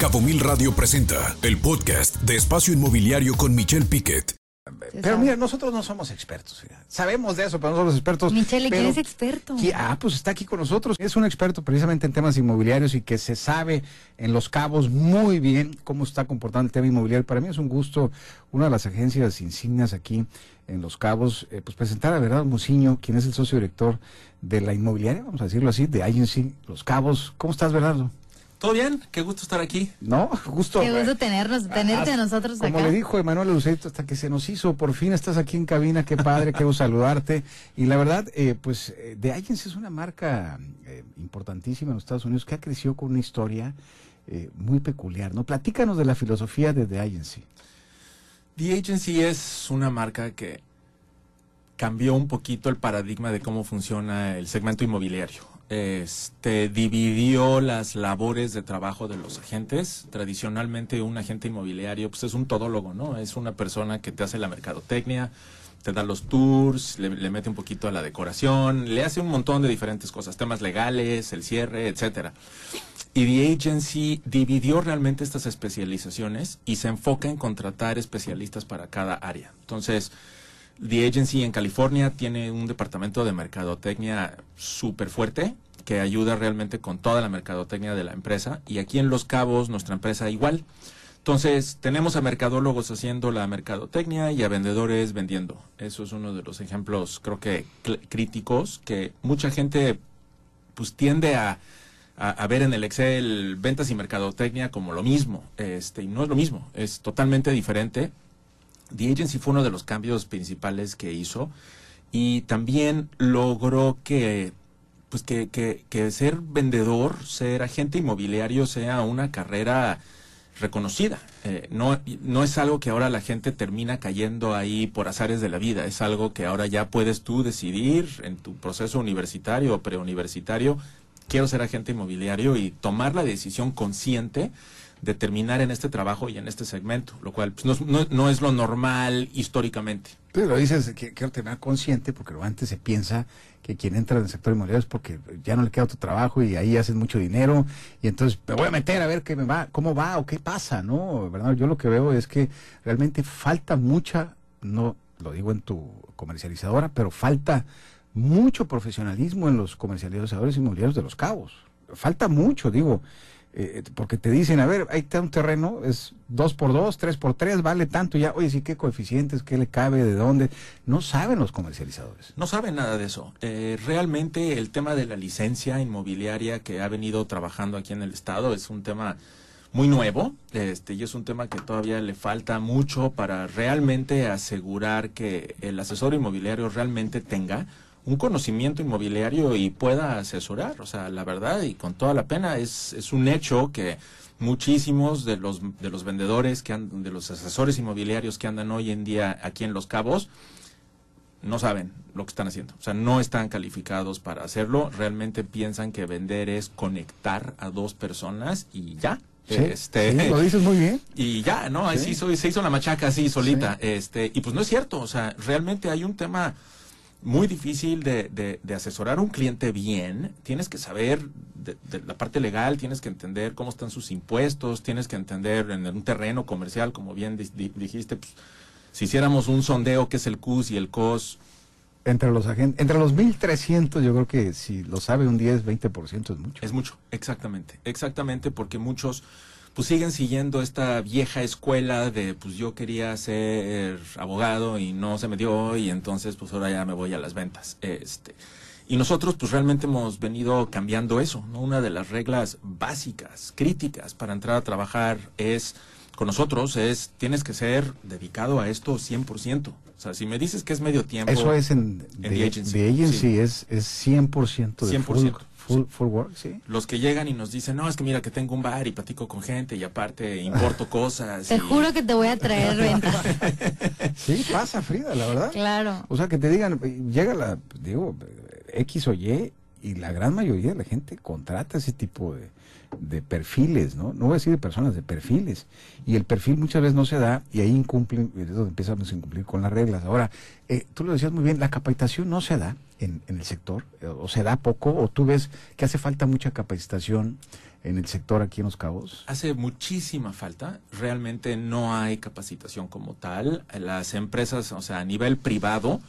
Cabo Mil Radio presenta el podcast de Espacio Inmobiliario con Michelle Piquet. Pero mira, nosotros no somos expertos. Sabemos de eso, pero no somos expertos. Michelle, ¿quién es experto? ¿Qui- Ah, pues está aquí con nosotros. Es un experto precisamente en temas inmobiliarios y que se sabe en Los Cabos muy bien cómo está comportando el tema inmobiliario. Para mí es un gusto, una de las agencias insignias aquí en Los Cabos, eh, pues presentar a Bernardo Muciño, quien es el socio director de la inmobiliaria, vamos a decirlo así, de Agency Los Cabos. ¿Cómo estás, Bernardo? ¿Todo bien? Qué gusto estar aquí. ¿No? Justo. Qué gusto tenernos, tenerte Ah, a nosotros Como acá. le dijo Emanuel Lucerito, hasta que se nos hizo, por fin estás aquí en cabina, qué padre, quiero saludarte. Y la verdad, eh, pues eh, The Agency es una marca eh, importantísima en los Estados Unidos que ha crecido con una historia eh, muy peculiar, ¿no? Platícanos de la filosofía de The Agency. The Agency es una marca que cambió un poquito el paradigma de cómo funciona el segmento inmobiliario. Este dividió las labores de trabajo de los agentes. Tradicionalmente un agente inmobiliario pues es un todólogo, ¿no? Es una persona que te hace la mercadotecnia, te da los tours, le, mete un poquito a la decoración, le hace un montón de diferentes cosas, temas legales, el cierre, etcétera. Y The Agency dividió realmente estas especializaciones y se enfoca en contratar especialistas para cada área. Entonces, The Agency en California tiene un departamento de mercadotecnia súper fuerte que ayuda realmente con toda la mercadotecnia de la empresa. Y aquí en Los Cabos, nuestra empresa igual. Entonces, tenemos a mercadólogos haciendo la mercadotecnia y a vendedores vendiendo. Eso es uno de los ejemplos, creo que críticos, que mucha gente pues tiende a ver en el Excel ventas y mercadotecnia como lo mismo. Este, y no es lo mismo, es totalmente diferente. The Agency fue uno de los cambios principales que hizo y también logró que pues que, que, que ser vendedor, ser agente inmobiliario sea una carrera reconocida. Eh, no, no es algo que ahora la gente termina cayendo ahí por azares de la vida, es algo que ahora ya puedes tú decidir en tu proceso universitario o preuniversitario, quiero ser agente inmobiliario y tomar la decisión consciente de terminar en este trabajo y en este segmento, lo cual pues, no, es- lo normal históricamente. Tú lo dices, que quiero tener consciente, porque antes se piensa que quien entra en el sector inmobiliario es porque ya no le queda otro trabajo y ahí hacen mucho dinero y entonces me voy a meter a ver qué me va, cómo va o qué pasa, ¿no? ¿Verdad? Yo lo que veo es que realmente falta mucha, no lo digo en tu comercializadora, pero falta mucho profesionalismo en los comercializadores inmobiliarios de los cabos. Falta mucho, digo, eh, porque te dicen, a ver, ahí está un terreno, es dos por dos, tres por tres, vale tanto ya, oye, sí, qué coeficientes, qué le cabe, de dónde, no saben los comercializadores. No saben nada de eso. Eh, realmente el tema de la licencia inmobiliaria que ha venido trabajando aquí en el estado es un tema muy nuevo, este, y es un tema que todavía le falta mucho para realmente asegurar que el asesor inmobiliario realmente tenga un conocimiento inmobiliario y pueda asesorar. O sea, la verdad y con toda la pena es, es un hecho que muchísimos de los de los vendedores que han, de los asesores inmobiliarios que andan hoy en día aquí en Los Cabos no saben lo que están haciendo. O sea, no están calificados para hacerlo. Realmente piensan que vender es conectar a dos personas y ya. Sí, este, sí, lo dices muy bien. y ya, ¿no? Ahí Sí. se hizo, se hizo la machaca así solita. Este, y pues no es cierto. O sea, realmente hay un tema muy difícil de, de, de asesorar a un cliente bien. Tienes que saber de, de la parte legal, tienes que entender cómo están sus impuestos, tienes que entender en un terreno comercial, como bien di- di- dijiste, pues, si hiciéramos un sondeo que es el CUS y el COS, Entre los agentes, entre los 1300, yo creo que si lo sabe un 10, 20% es mucho. Es mucho, exactamente, exactamente, porque muchos pues siguen siguiendo esta vieja escuela de pues yo quería ser abogado y no se me dio y entonces pues ahora ya me voy a las ventas. Este, y nosotros pues realmente hemos venido cambiando eso, ¿no? Una de las reglas básicas, críticas para entrar a trabajar es con nosotros es tienes que ser dedicado a esto 100%. O sea, si me dices que es medio tiempo Eso es en, En de, The Agency, de agency, sí. es, es 100% de 100%, full, full, full work, sí. los que llegan y nos dicen, no, es que mira que tengo un bar y platico con gente y aparte importo cosas. Te y- juro que te voy a traer venta. Sí, pasa, Frida, la verdad. claro. O sea, que te digan, llega la, digo, X o Y, y la gran mayoría de la gente contrata ese tipo de, de perfiles, ¿no? No voy a decir de personas, de perfiles. Y el perfil muchas veces no se da y ahí incumplen, es donde empezamos a incumplir con las reglas. Ahora, eh, tú lo decías muy bien, la capacitación no se da en, en el sector, eh, o se da poco, o tú ves que hace falta mucha capacitación en el sector aquí en Los Cabos. Hace muchísima falta. Realmente no hay capacitación como tal. Las empresas, o sea, a nivel privado,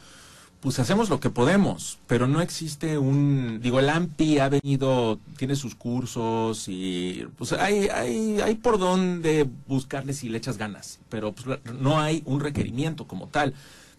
pues hacemos lo que podemos, pero no existe un, digo, el AMPI ha venido, tiene sus cursos y pues hay, hay, hay por dónde buscarle si le echas ganas, pero pues, no hay un requerimiento como tal,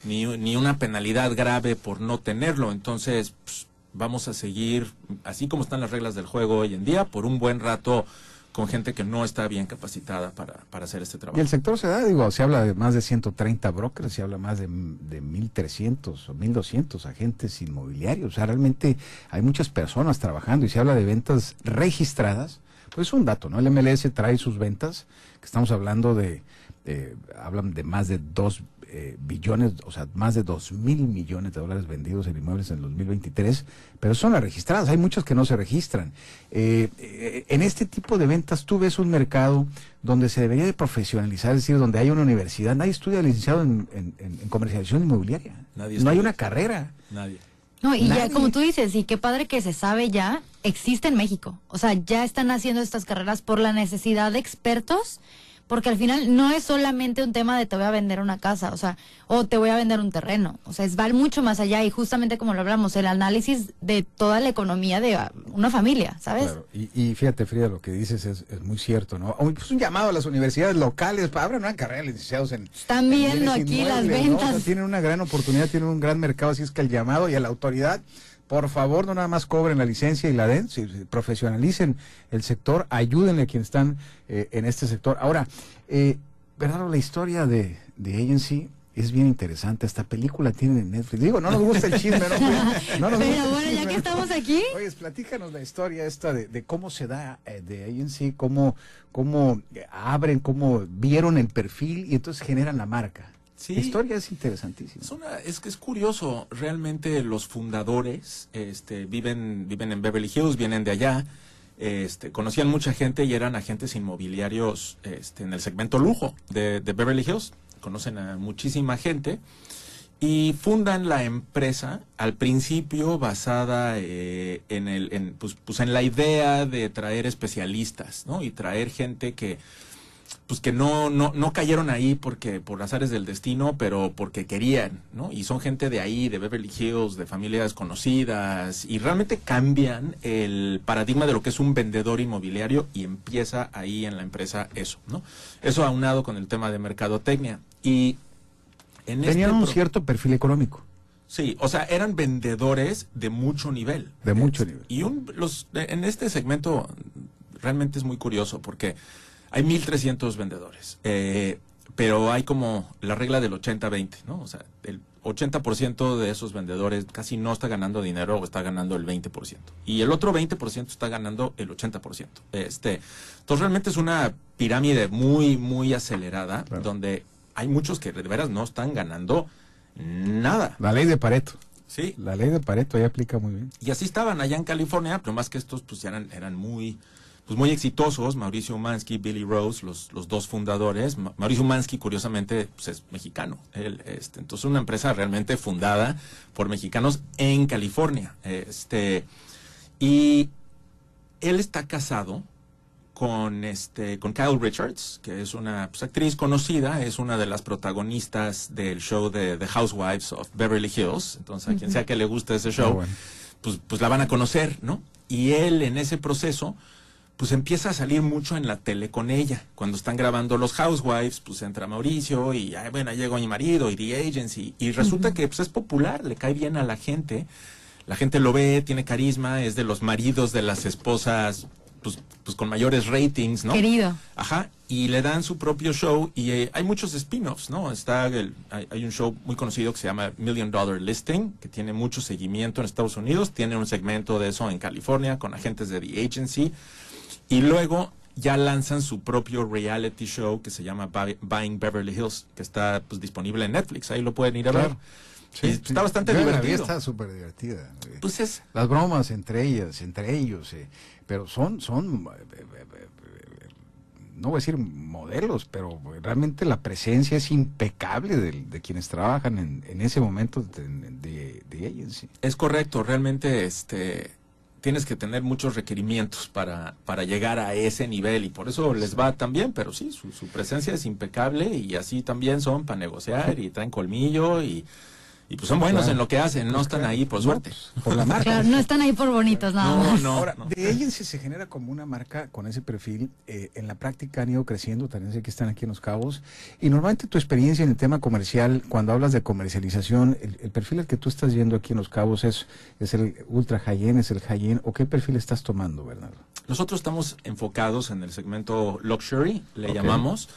ni, ni una penalidad grave por no tenerlo, entonces pues, vamos a seguir, así como están las reglas del juego hoy en día, por un buen rato con gente que no está bien capacitada para, para hacer este trabajo. Y el sector se da, digo, se habla de más de 130 brokers, se habla más de, de 1.300 o 1.200 agentes inmobiliarios. O sea, realmente hay muchas personas trabajando y se habla de ventas registradas. Pues es un dato, ¿no? El MLS trae sus ventas, que estamos hablando de, eh, hablan de más de 2 eh, billones, o sea, más de 2 mil millones de dólares vendidos en inmuebles en 2023, pero son las registradas, hay muchas que no se registran. Eh, eh, en este tipo de ventas tú ves un mercado donde se debería de profesionalizar, es decir, donde hay una universidad, nadie estudia licenciado en, en- en- en comercialización inmobiliaria, Nadie no hay una carrera. Nadie. No, y Nadie. ya como tú dices, y qué padre que se sabe ya, existe en México. O sea, ya están haciendo estas carreras por la necesidad de expertos, porque al final no es solamente un tema de te voy a vender una casa, o sea, o te voy a vender un terreno. O sea, es va mucho más allá y justamente como lo hablamos, el análisis de toda la economía de ah, una familia, ¿sabes? Claro, y, y fíjate, Frida, lo que dices es, es muy cierto, ¿no? Uy, Pues un llamado a las universidades locales, para abran una carrera de licenciados en... Están en viendo aquí las inmuebles, ¿no? O sea, ventas. tienen una gran oportunidad, tienen un gran mercado, así es que el llamado y a la autoridad, por favor, no nada más cobren la licencia y la den, si- si profesionalicen el sector, ayúdenle a quienes están eh, en este sector. Ahora, eh, Bernardo, la historia de, de Agency es bien interesante. Esta película tiene en Netflix. Digo, no nos gusta el chisme, ¿no? No nos gusta Pero el bueno, ya chisme, que estamos aquí, Oye, platícanos la historia esta de, de cómo se da eh, de agency, cómo, cómo eh, abren, cómo vieron el perfil y entonces generan la marca. Sí. La historia es interesantísima. Es, una, es que es curioso, realmente los fundadores este, viven, viven en Beverly Hills, vienen de allá, este, conocían mucha gente y eran agentes inmobiliarios este, en el segmento lujo de, de Beverly Hills, conocen a muchísima gente y fundan la empresa al principio basada eh, en, el, en, pues, pues en la idea de traer especialistas, ¿no? Y traer gente que, pues que no, no, no cayeron ahí porque por azares del destino, pero porque querían, ¿no? Y son gente de ahí, de Beverly Hills, de familias conocidas, y realmente cambian el paradigma de lo que es un vendedor inmobiliario y empieza ahí en la empresa eso, ¿no? Eso aunado con el tema de mercadotecnia. Y en Tenían este un pro- cierto perfil económico. Sí, o sea, eran vendedores de mucho nivel. De mucho nivel. Y un, los, en este segmento realmente es muy curioso porque hay 1.300 vendedores, eh, pero hay como la regla del 80-20, ¿no? O sea, el 80% de esos vendedores casi no está ganando dinero o está ganando el 20%. Y el otro 20% está ganando el 80%. Este, entonces realmente es una pirámide muy, muy acelerada Claro. donde hay muchos que de veras no están ganando nada. La ley de Pareto. Sí, La ley de Pareto ahí aplica muy bien. y así estaban allá en California, pero más que estos, pues eran, eran muy, pues muy exitosos. Mauricio Umansky, Billy Rose, los, los dos fundadores. Ma- Mauricio Umansky, curiosamente, pues es mexicano. Él, este, entonces, una empresa realmente fundada por mexicanos en California. Este, y él está casado con este con Kyle Richards, que es una pues, actriz conocida, es una de las protagonistas del show de The Housewives of Beverly Hills. Entonces, a quien sea que le guste ese show, bueno. pues, pues la van a conocer, ¿no? Y él en ese proceso, pues empieza a salir mucho en la tele con ella. Cuando están grabando los Housewives, pues entra Mauricio y, ay, bueno, llegó mi marido y The Agency. Y resulta que pues, es popular, le cae bien a la gente. La gente lo ve, tiene carisma, es de los maridos de las esposas, pues, pues con mayores ratings, ¿no? querido. Ajá, y le dan su propio show y eh, hay muchos spin-offs, ¿no? Está el, hay, hay un show muy conocido que se llama Million Dollar Listing, que tiene mucho seguimiento en Estados Unidos, tiene un segmento de eso en California con agentes de The Agency y luego ya lanzan su propio reality show que se llama Buy- Buying Beverly Hills, que está pues disponible en Netflix, ahí lo pueden ir a Claro. ver. Y está bastante Yo divertido. Está súper divertida. eh. Pues es, Las bromas entre ellas, entre ellos, eh, pero son, son, eh, eh, no voy a decir modelos, pero realmente la presencia es impecable del- de, quienes trabajan en, en ese momento de, de, de agency. es correcto, realmente este tienes que tener muchos requerimientos para, para llegar a ese nivel y por eso les va tan bien, pero sí, su, su presencia es impecable y así también son para negociar y traen colmillo y, y pues son buenos Claro. en lo que hacen, no están ahí por No, suerte. pues, por la marca. Claro, no están ahí por bonitos nada No, más. no, Ahora, no. de agency se genera como una marca con ese perfil. eh, en la práctica han ido creciendo, también sé que están aquí en Los Cabos. Y normalmente tu experiencia en el tema comercial, cuando hablas de comercialización, el, el perfil al que tú estás yendo aquí en Los Cabos es, es el ultra high-end, es el high-end. ¿O qué perfil estás tomando, Bernardo? Nosotros estamos enfocados en el segmento luxury, le llamamos.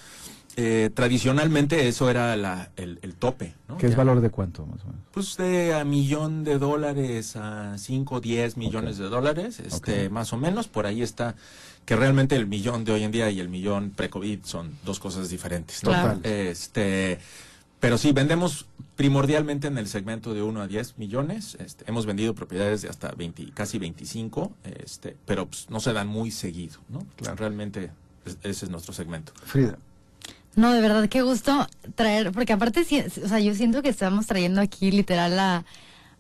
Eh, tradicionalmente eso era la- el, el tope, ¿no? ¿Qué es Ya. valor de cuánto, más o menos? Pues de a millón de dólares a 5, 10 millones de dólares, este, más o menos, por ahí está, que realmente el millón de hoy en día y el millón pre-COVID son dos cosas diferentes. ¿no? Claro. Este, pero sí, vendemos primordialmente en el segmento de 1 a 10 millones, este, hemos vendido propiedades de hasta 20, casi 25, este, pero pues, no se dan muy seguido, ¿no? Claro. Realmente es- ese es nuestro segmento. Frida. No, de verdad, qué gusto traer, porque aparte, o sea, yo siento que estamos trayendo aquí literal a,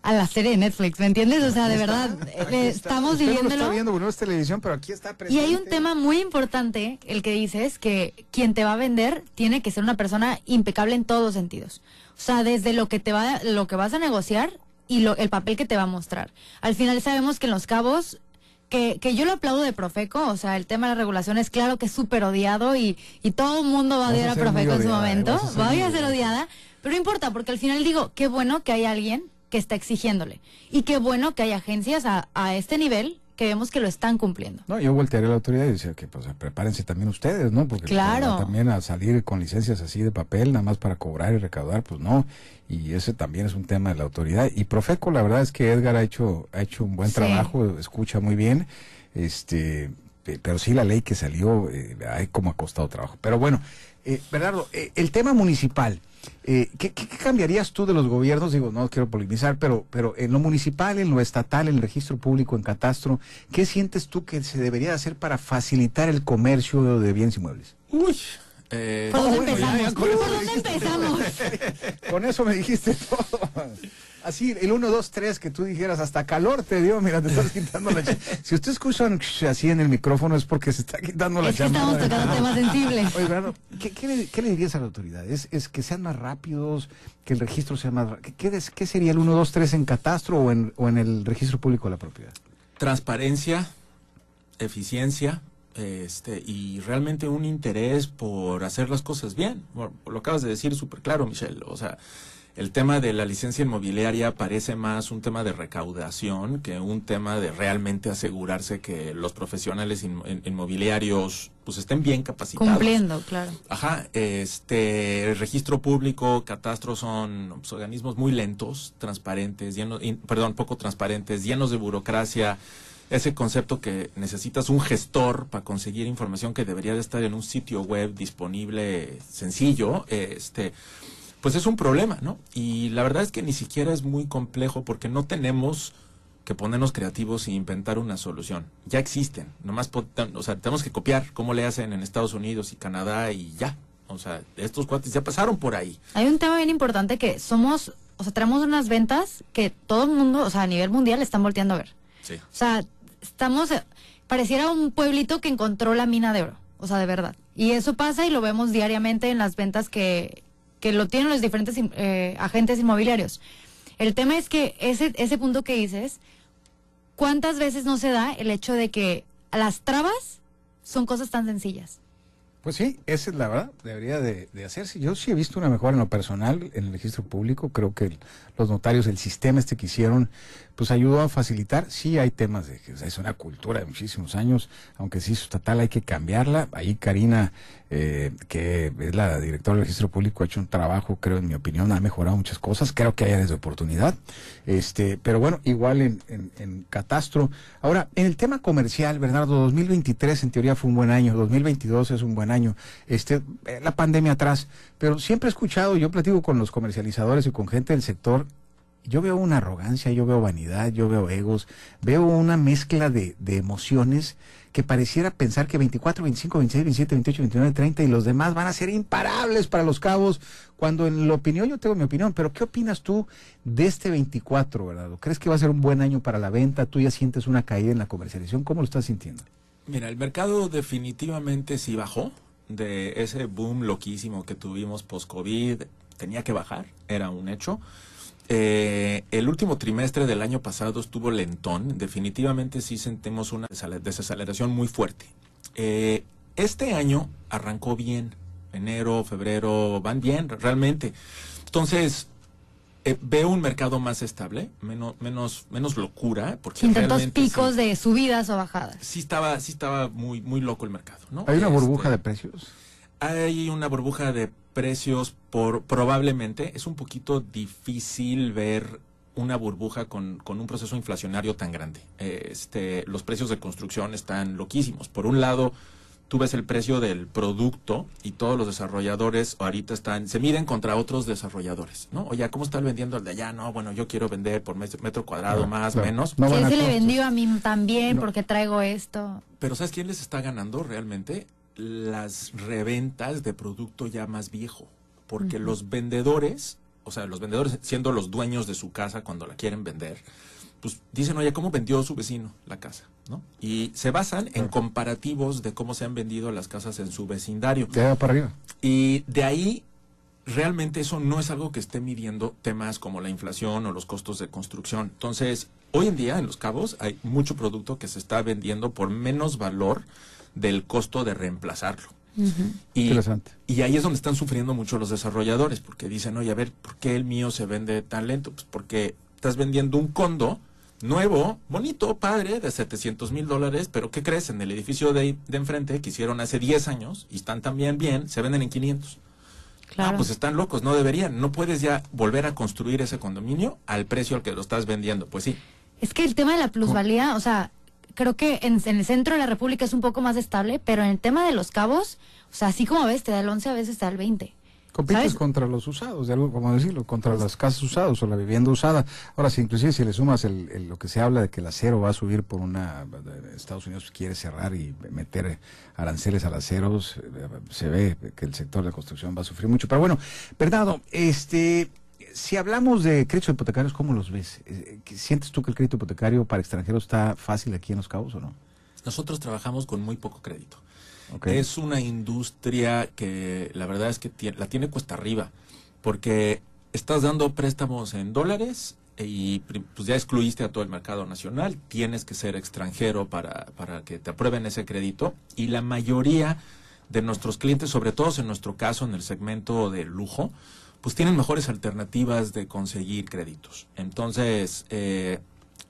a la serie de Netflix, ¿me entiendes? O sea, de verdad, eh, estamos Usted no lo viviéndolo. está viendo porque no es televisión, pero aquí está Y presente. hay un tema muy importante, el que dices, que quien te va a vender tiene que ser una persona impecable en todos los sentidos. O sea, desde lo que te va, lo que vas a negociar y lo, el papel que te va a mostrar. Al final sabemos que en Los Cabos, que, que yo lo aplaudo de Profeco, o sea, el tema de la regulación es claro que es súper odiado y, y todo el mundo va a odiar a Profeco en su odiada, ¿eh? momento. Va a ser odiada. odiada, pero no importa, porque al final digo, qué bueno que hay alguien que está exigiéndole. Y qué bueno que hay agencias a, a este nivel que vemos que lo están cumpliendo. No, yo voltearía a la autoridad y decía que pues prepárense también ustedes, ¿no? Porque Claro. también a salir con licencias así de papel, nada más para cobrar y recaudar, pues no. Y ese también es un tema de la autoridad. Y Profeco, la verdad es que Edgar ha hecho, ha hecho un buen Sí. trabajo, escucha muy bien, este, pe- pero sí la ley que salió, eh, hay como ha costado trabajo. Pero bueno, eh, Bernardo, eh, el tema municipal. Eh, ¿qué, qué- qué cambiarías tú de los gobiernos? Digo, no quiero polemizar, pero, pero en lo municipal, en lo estatal, en el registro público, en catastro, ¿qué sientes tú que se debería hacer para facilitar el comercio de bienes inmuebles? Uy. eh, ¿Por dónde empezamos? ¿Por dónde empezamos? Con eso me dijiste todo. Así, el 1, 2, 3, que tú dijeras, hasta calor te dio, mira, te estás quitando la cha- Si usted escucha un así en el micrófono es porque se está quitando la Es chamarra estamos tocando temas sensibles. Oye, Bernardo, ¿qué, qué le, qué le dirías a la autoridad? ¿Es, es que sean más rápidos, que el registro sea más rápido? ¿Qué, des- qué sería el 1, 2, 3 en catastro o en, o en el registro público de la propiedad? transparencia, eficiencia, este, y realmente un interés por hacer las cosas bien. Bueno, lo acabas de decir súper claro, Michelle. O sea, el tema de la licencia inmobiliaria parece más un tema de recaudación que un tema de realmente asegurarse que los profesionales in- in- inmobiliarios pues estén bien capacitados. Cumpliendo, claro. Ajá, este, el registro público, catastro son pues, organismos muy lentos, transparentes, llenos, in- perdón, poco transparentes, llenos de burocracia. Ese concepto que necesitas un gestor para conseguir información que debería de estar en un sitio web disponible, sencillo, este, pues es un problema, ¿no? Y la verdad es que ni siquiera es muy complejo porque no tenemos que ponernos creativos e inventar una solución. Ya existen, nomás, o sea, tenemos que copiar cómo le hacen en Estados Unidos y Canadá y ya. O sea, estos cuates ya pasaron por ahí. Hay un tema bien importante que somos, o sea, tenemos unas ventas que todo el mundo, o sea, a nivel mundial están volteando a ver. Sí. O sea, estamos, eh, pareciera un pueblito que encontró la mina de oro, o sea, de verdad. Y eso pasa y lo vemos diariamente en las ventas que, que lo tienen los diferentes eh, agentes inmobiliarios. El tema es que ese, ese punto que dices, ¿cuántas veces no se da el hecho de que las trabas son cosas tan sencillas? Pues sí, esa es la verdad, debería de, hacerse. Yo sí he visto una mejora en lo personal en el registro público, creo que los notarios, el sistema este que hicieron, pues ayudó a facilitar. Sí hay temas de que es una cultura de muchísimos años, aunque sí estatal hay que cambiarla. Ahí Karina, eh, que es la directora del registro público, ha hecho un trabajo, creo, en mi opinión, ha mejorado muchas cosas. Creo que hay áreas oportunidad. Este, pero bueno, igual en, en, en catastro. Ahora, en el tema comercial, Bernardo, 2023 en teoría fue un buen año, 2022 es un buen año. Este, eh, la pandemia atrás, pero siempre he escuchado, yo platico con los comercializadores y con gente del sector yo veo una arrogancia, yo veo vanidad, yo veo egos, veo una mezcla de, de emociones que pareciera pensar que 24, 25, 26, 27, 28, 29, 30 y los demás van a ser imparables para los cabos, cuando en la opinión yo tengo mi opinión, pero ¿qué opinas tú de este 24, verdad? ¿Crees que va a ser un buen año para la venta? ¿Tú ya sientes una caída en la comercialización? ¿Cómo lo estás sintiendo? Mira, el mercado definitivamente sí bajó de ese boom loquísimo que tuvimos post-COVID, tenía que bajar, era un hecho. Eh, el último trimestre del año pasado estuvo lentón. Definitivamente sí sentimos una desaceleración muy fuerte. Eh, este año arrancó bien. Enero, febrero, van bien, realmente. Entonces, eh, veo un mercado más estable, menos, menos, menos locura. Porque Sin tantos picos de subidas o bajadas. Sí estaba, sí estaba muy, muy loco el mercado, ¿no? ¿Hay una burbuja este, de precios? Hay una burbuja de precios por probablemente es un poquito difícil ver una burbuja con, con un proceso inflacionario tan grande. Este, los precios de construcción están loquísimos. Por un lado, tú ves el precio del producto y todos los desarrolladores ahorita están, se miden contra otros desarrolladores, ¿no? Oye, ¿cómo está vendiendo el de allá? No, bueno, yo quiero vender por metro cuadrado más, menos. No se le vendió a mí también porque traigo esto. Pero ¿sabes quién les está ganando realmente? Las reventas de producto ya más viejo, porque los vendedores, o sea, los vendedores siendo los dueños de su casa cuando la quieren vender, pues dicen, oye, ¿cómo vendió su vecino la casa? ¿no? Y se basan en comparativos de cómo se han vendido las casas en su vecindario. De para arriba. Y de ahí realmente eso no es algo que esté midiendo temas como la inflación o los costos de construcción. Entonces, hoy en día en Los Cabos hay mucho producto que se está vendiendo por menos valor del costo de reemplazarlo. y, Interesante. y ahí es donde están sufriendo mucho los desarrolladores, porque dicen, oye, a ver, ¿por qué el mío se vende tan lento? Pues porque estás vendiendo un condo nuevo, bonito, padre, de 700 mil dólares, pero ¿qué crees? En el edificio de, de enfrente que hicieron hace 10 años y están también bien, se venden en 500. Claro. Ah, pues están locos, no deberían. No puedes ya volver a construir ese condominio al precio al que lo estás vendiendo. Pues sí. Es que el tema de la plusvalía, o sea, creo que en, el centro de la República es un poco más estable, pero en el tema de los cabos, o sea, así como ves, te da el 11, a veces te da el 20. Compites contra los usados, de algo como decirlo, contra las casas usadas o la vivienda usada. Ahora, si inclusive si le sumas el, lo que se habla de que el acero va a subir por una... Estados Unidos quiere cerrar y meter aranceles al acero, se ve que el sector de la construcción va a sufrir mucho. Pero bueno, Bernardo, este si hablamos de créditos hipotecarios, ¿cómo los ves? Eh, ¿Sientes tú que el crédito hipotecario para extranjeros está fácil aquí en Los Cabos o no? Nosotros trabajamos con muy poco crédito. Es una industria que la verdad es que la tiene cuesta arriba, porque estás dando préstamos en dólares y pues ya excluiste a todo el mercado nacional, tienes que ser extranjero para, para que te aprueben ese crédito y la mayoría de nuestros clientes, sobre todo en nuestro caso en el segmento de lujo, pues tienen mejores alternativas de conseguir créditos. Entonces, eh,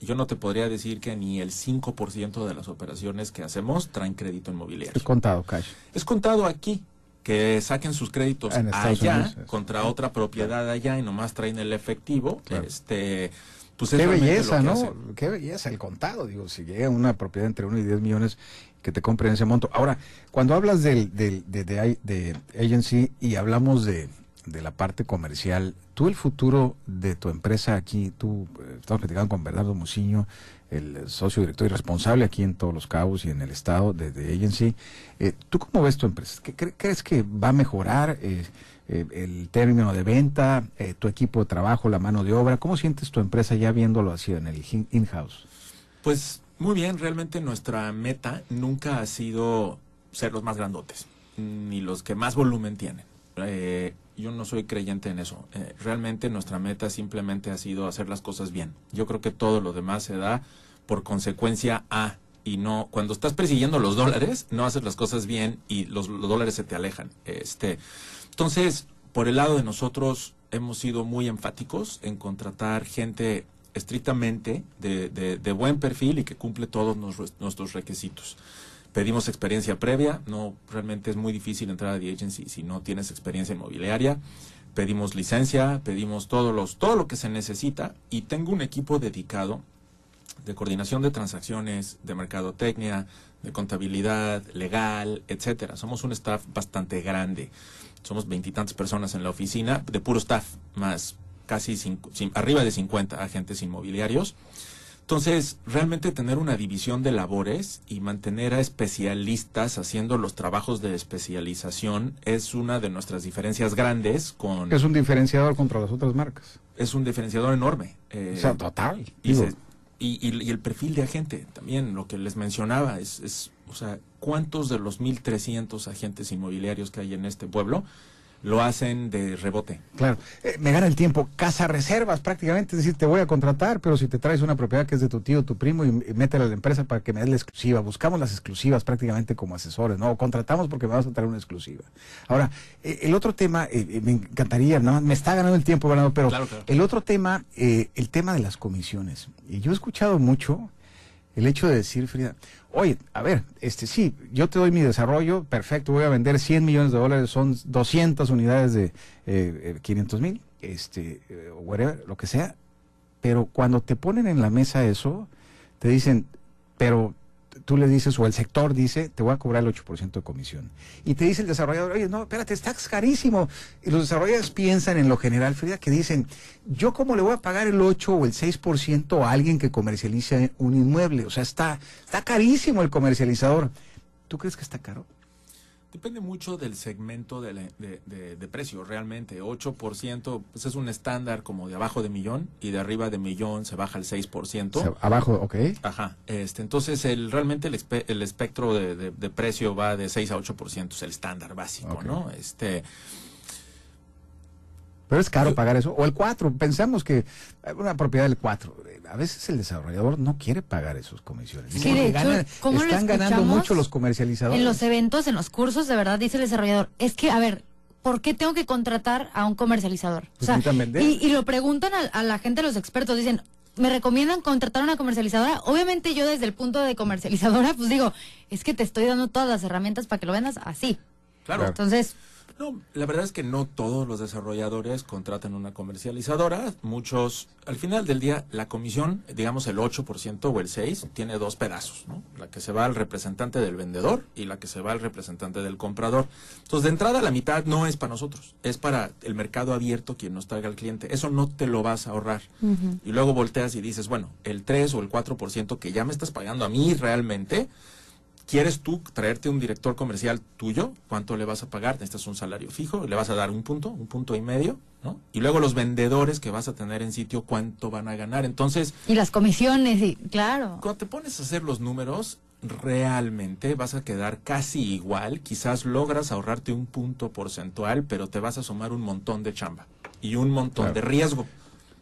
yo no te podría decir que ni el 5% de las operaciones que hacemos traen crédito inmobiliario. Es contado, cash. Es contado aquí, que saquen sus créditos allá contra otra propiedad allá y nomás traen el efectivo. Este, pues Qué belleza, ¿no? Qué belleza el contado. Digo, si llega una propiedad entre 1 y 10 millones que te compren ese monto. Ahora, cuando hablas del, del, de, de, de agency y hablamos de, de la parte comercial, tú el futuro de tu empresa aquí, tú eh, estamos platicando con Bernardo Muciño, el socio director y responsable aquí en todos los cabos y en el estado de, Agency. Eh, ¿Tú cómo ves tu empresa? ¿Qué, ¿Crees que va a mejorar eh, el término de venta, tu equipo de trabajo, la mano de obra? ¿Cómo sientes tu empresa ya viéndolo así en el in-house? Pues muy bien, realmente nuestra meta nunca ha sido ser los más grandotes, ni los que más volumen tienen. Eh, yo no soy creyente en eso. Eh, realmente nuestra meta simplemente ha sido hacer las cosas bien. Yo creo que todo lo demás se da por consecuencia a y no cuando estás persiguiendo los dólares no haces las cosas bien y los, dólares se te alejan. Este, entonces por el lado de nosotros hemos sido muy enfáticos en contratar gente estrictamente de, de buen perfil y que cumple todos nuestros requisitos pedimos experiencia previa, no realmente es muy difícil entrar a The Agency si no tienes experiencia inmobiliaria. Pedimos licencia, pedimos todos los, todo lo que se necesita y tengo un equipo dedicado de coordinación de transacciones, de mercadotecnia, de contabilidad, legal, etcétera. Somos un staff bastante grande. Somos veintitantas personas en la oficina de puro staff, más casi cinco- cin- arriba de 50 agentes inmobiliarios. Entonces, realmente tener una división de labores y mantener a especialistas haciendo los trabajos de especialización es una de nuestras diferencias grandes con... Es un diferenciador contra las otras marcas. es un diferenciador enorme. eh, o sea, total. y, se- y- y- y el perfil de agente también, lo que les mencionaba, es, es, o sea, ¿cuántos de los 1.300 agentes inmobiliarios que hay en este pueblo lo hacen de rebote? Claro, Eh, me gana el tiempo. Casa reservas prácticamente, es decir, te voy a contratar, pero si te traes una propiedad que es de tu tío, tu primo, y, y métela a la empresa para que me des la exclusiva. Buscamos las exclusivas prácticamente como asesores, ¿no? O contratamos porque me vas a traer una exclusiva. Ahora, eh, el otro tema, eh, me encantaría, nada más, me está ganando el tiempo, Bernardo, pero Claro, claro. el otro tema, eh, el tema de las comisiones. Y yo he escuchado mucho el hecho de decir, Frida, oye, a ver, este sí, yo te doy mi desarrollo, perfecto, voy a vender 100 millones de dólares, son 200 unidades de eh, eh, 500 mil, este, eh, whatever, lo que sea, pero cuando te ponen en la mesa eso, te dicen, pero tú le dices, o el sector dice, te voy a cobrar el 8% de comisión. Y te dice el desarrollador, oye, no, espérate, está carísimo. Y los desarrolladores piensan en lo general, Frida, que dicen, yo cómo le voy a pagar el 8 o el 6% a alguien que comercializa un inmueble. O sea, está, está carísimo el comercializador. ¿Tú crees que está caro? Depende mucho del segmento de, la- de- de- de precio, realmente. 8% pues es un estándar como de abajo de millón y de arriba de millón se baja al 6%. O sea, abajo, ok. Ajá, este, entonces el, realmente el, espe- el espectro de, precio va de 6 a 8%, es el estándar básico. ¿no? Este, Pero es caro pagar eso. O el 4. Pensamos que eh, una propiedad del 4. eh, A veces el desarrollador no quiere pagar esos comisiones. Sí, de hecho, ¿cómo lo están ganando mucho los comercializadores. En los eventos, en los cursos, de verdad, dice el desarrollador, es que, a ver, ¿por qué tengo que contratar a un comercializador? O Pues sea, y, y lo preguntan a, a la gente, los expertos, dicen, ¿me recomiendan contratar a una comercializadora? Obviamente yo desde el punto de comercializadora, pues digo, es que te estoy dando todas las herramientas para que lo vendas así. claro, Entonces, No, la verdad es que no todos los desarrolladores contratan una comercializadora. Muchos, al final del día, la comisión, digamos el 8% o el 6%, tiene dos pedazos, ¿no? La que se va al representante del vendedor y la que se va al representante del comprador. Entonces, de entrada, la mitad no es para nosotros, es para el mercado abierto quien nos traiga al cliente. Eso no te lo vas a ahorrar. Y luego volteas y dices, bueno, el 3 o el 4% que ya me estás pagando a mí realmente, ¿Quieres tú traerte un director comercial tuyo? ¿Cuánto le vas a pagar? Necesitas un salario fijo, le vas a dar un punto, un punto y medio, ¿no? Y luego los vendedores que vas a tener en sitio, ¿cuánto van a ganar? Entonces, y las comisiones, y claro. cuando te pones a hacer los números, realmente vas a quedar casi igual. Quizás logras ahorrarte un punto porcentual, pero te vas a sumar un montón de chamba y un montón Claro. de riesgo.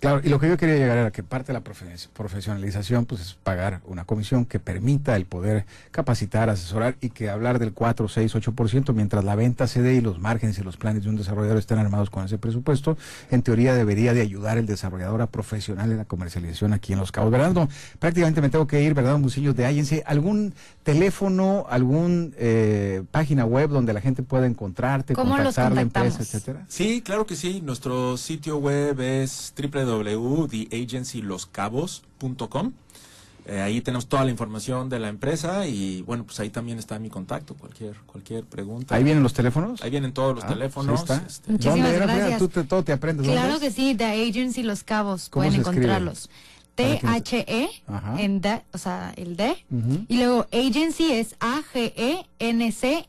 Claro, y lo que yo quería llegar era que parte de la profe- profesionalización pues es pagar una comisión que permita el poder capacitar, asesorar y que hablar del 4, 6, 8% mientras la venta se dé y los márgenes y los planes de un desarrollador estén armados con ese presupuesto, en teoría debería de ayudar el desarrollador a profesional en la comercialización aquí en Los Cabos. Bernardo, prácticamente me tengo que ir, ¿verdad, Musillo de Agency? ¿Algún teléfono, algún eh, página web donde la gente pueda encontrarte, ¿Cómo los contactar la empresa, contactamos? etcétera? Sí, claro que sí. Nuestro sitio web es www.theagencyloscabos.com. Eh, ahí tenemos toda la información de la empresa y bueno, pues ahí también está mi contacto, cualquier cualquier pregunta. ¿Ahí vienen los teléfonos? Ahí vienen todos los Ah, teléfonos. pues está. este, Muchísimas ¿Dónde gracias. Tú te- todo te aprendes. ¿dónde Claro es? que sí, The Agency Los Cabos, ¿Cómo pueden encontrarlos. T-H-E, en D, o sea, el D. Ujú. Y luego Agency es A-G-E-N-C-Y,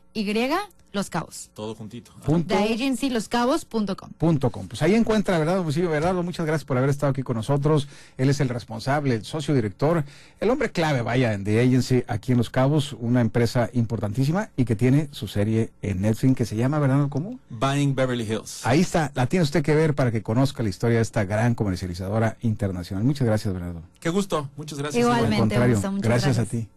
Los Cabos. todo juntito. TheAgencyLosCabos.com. Punto com. Pues ahí encuentra, ¿verdad, Musillo Bernardo? Muchas gracias por haber estado aquí con nosotros. Él es el responsable, el socio director, el hombre clave, vaya, en The Agency aquí en Los Cabos, una empresa importantísima y que tiene su serie en Netflix que se llama, ¿verdad? ¿Cómo? Buying Beverly Hills. Ahí está, la tiene usted que ver para que conozca la historia de esta gran comercializadora internacional. Muchas gracias, Bernardo. Qué gusto. Muchas gracias. Igualmente. Al contrario, gusto, muchas gracias, gracias. a ti.